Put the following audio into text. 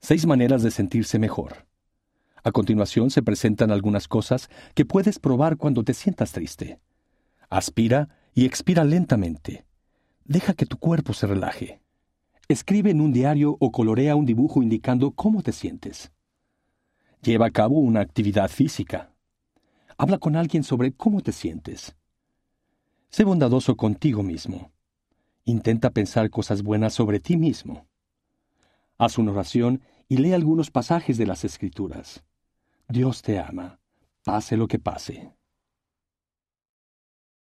Seis maneras de sentirse mejor. A continuación se presentan algunas cosas que puedes probar cuando te sientas triste. Aspira y expira lentamente. Deja que tu cuerpo se relaje. Escribe en un diario o colorea un dibujo indicando cómo te sientes. Lleva a cabo una actividad física. Habla con alguien sobre cómo te sientes. Sé bondadoso contigo mismo. Intenta pensar cosas buenas sobre ti mismo. Haz una oración y lee algunos pasajes de las Escrituras. Dios te ama, pase lo que pase.